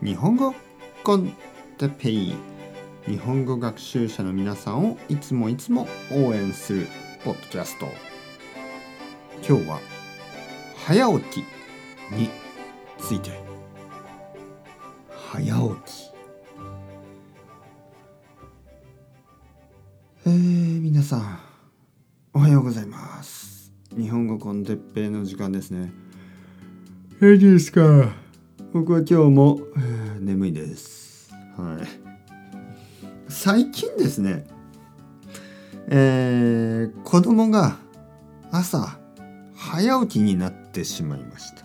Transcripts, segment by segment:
日本語コンテペイ。日本語学習者の皆さんをいつもいつも応援するポッドキャスト。今日は早起きについて。早起き。えー、皆さんおはようございます。日本語コンテッペイの時間ですね。いいですか？僕は今日も、眠いです。はい。最近ですねえー、子供が朝早起きになってしまいました。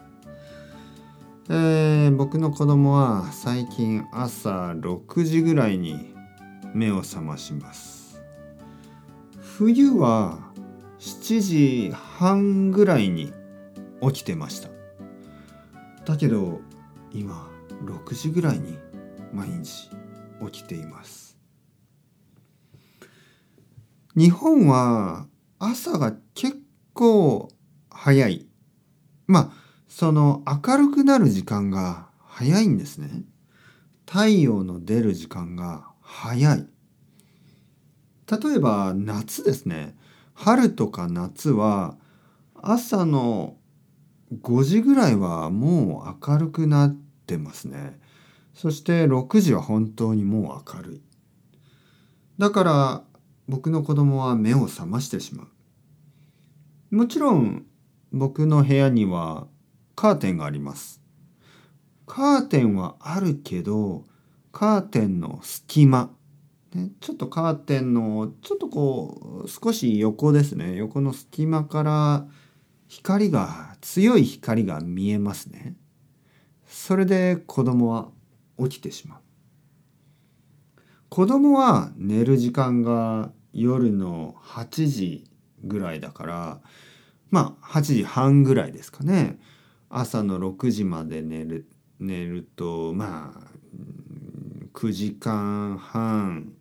えー、僕の子供は最近朝6時ぐらいに目を覚まします。冬は7時半ぐらいに起きてました。だけど今6時ぐらいに毎日起きています。日本は朝が結構早い。まあその明るくなる時間が早いんですね。太陽の出る時間が早い。例えば夏ですね。春とか夏は朝の5時ぐらいはもう明るくなってますね。そして6時は本当にもう明るい。だから僕の子供は目を覚ましてしまう。もちろん僕の部屋にはカーテンがあります。カーテンはあるけどカーテンの隙間。ね、ちょっとカーテンのちょっとこう少し横ですね。横の隙間から光が強い光が見えますね。それで子供は起きてしまう。子供は寝る時間が夜の8時ぐらいだからまあ8時半ぐらいですかね。朝の6時まで寝る寝るとまあ9時間半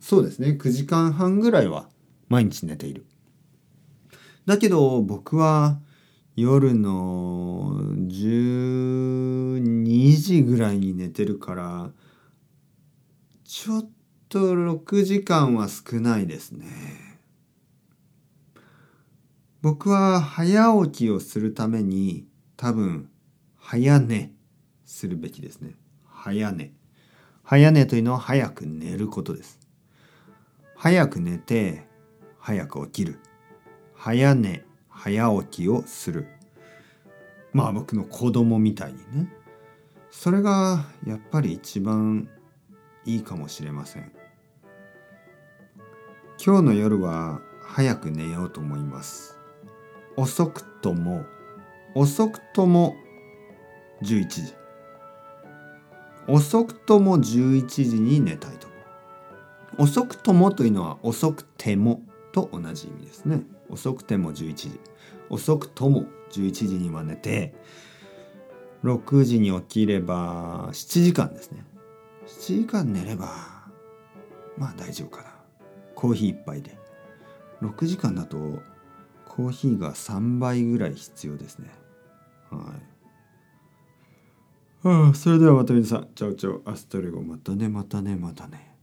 そうですね。9時間半ぐらいは毎日寝ている。だけど僕は夜の12時ぐらいに寝てるからちょっと6時間は少ないですね。僕は早起きをするために多分早寝するべきですね。早寝。早寝というのは早く寝ることです。早く寝て早く起きる。早寝。早起きをする。まあ僕の子供みたいにね。それがやっぱり一番いいかもしれません。今日の夜は早く寝ようと思います。遅くとも遅くとも11時。遅くとも11時に寝たいと遅くともというのは遅くても。と同じ意味ですね。遅くても11時。遅くとも11時には寝て6時に起きれば7時間ですね。7時間寝ればまあ大丈夫かな。コーヒー1杯で。6時間だとコーヒーが3杯ぐらい必要ですね。はい。はあそれではまた皆さん。 Ciao ciao。 Hasta luego。またねまたねまたね。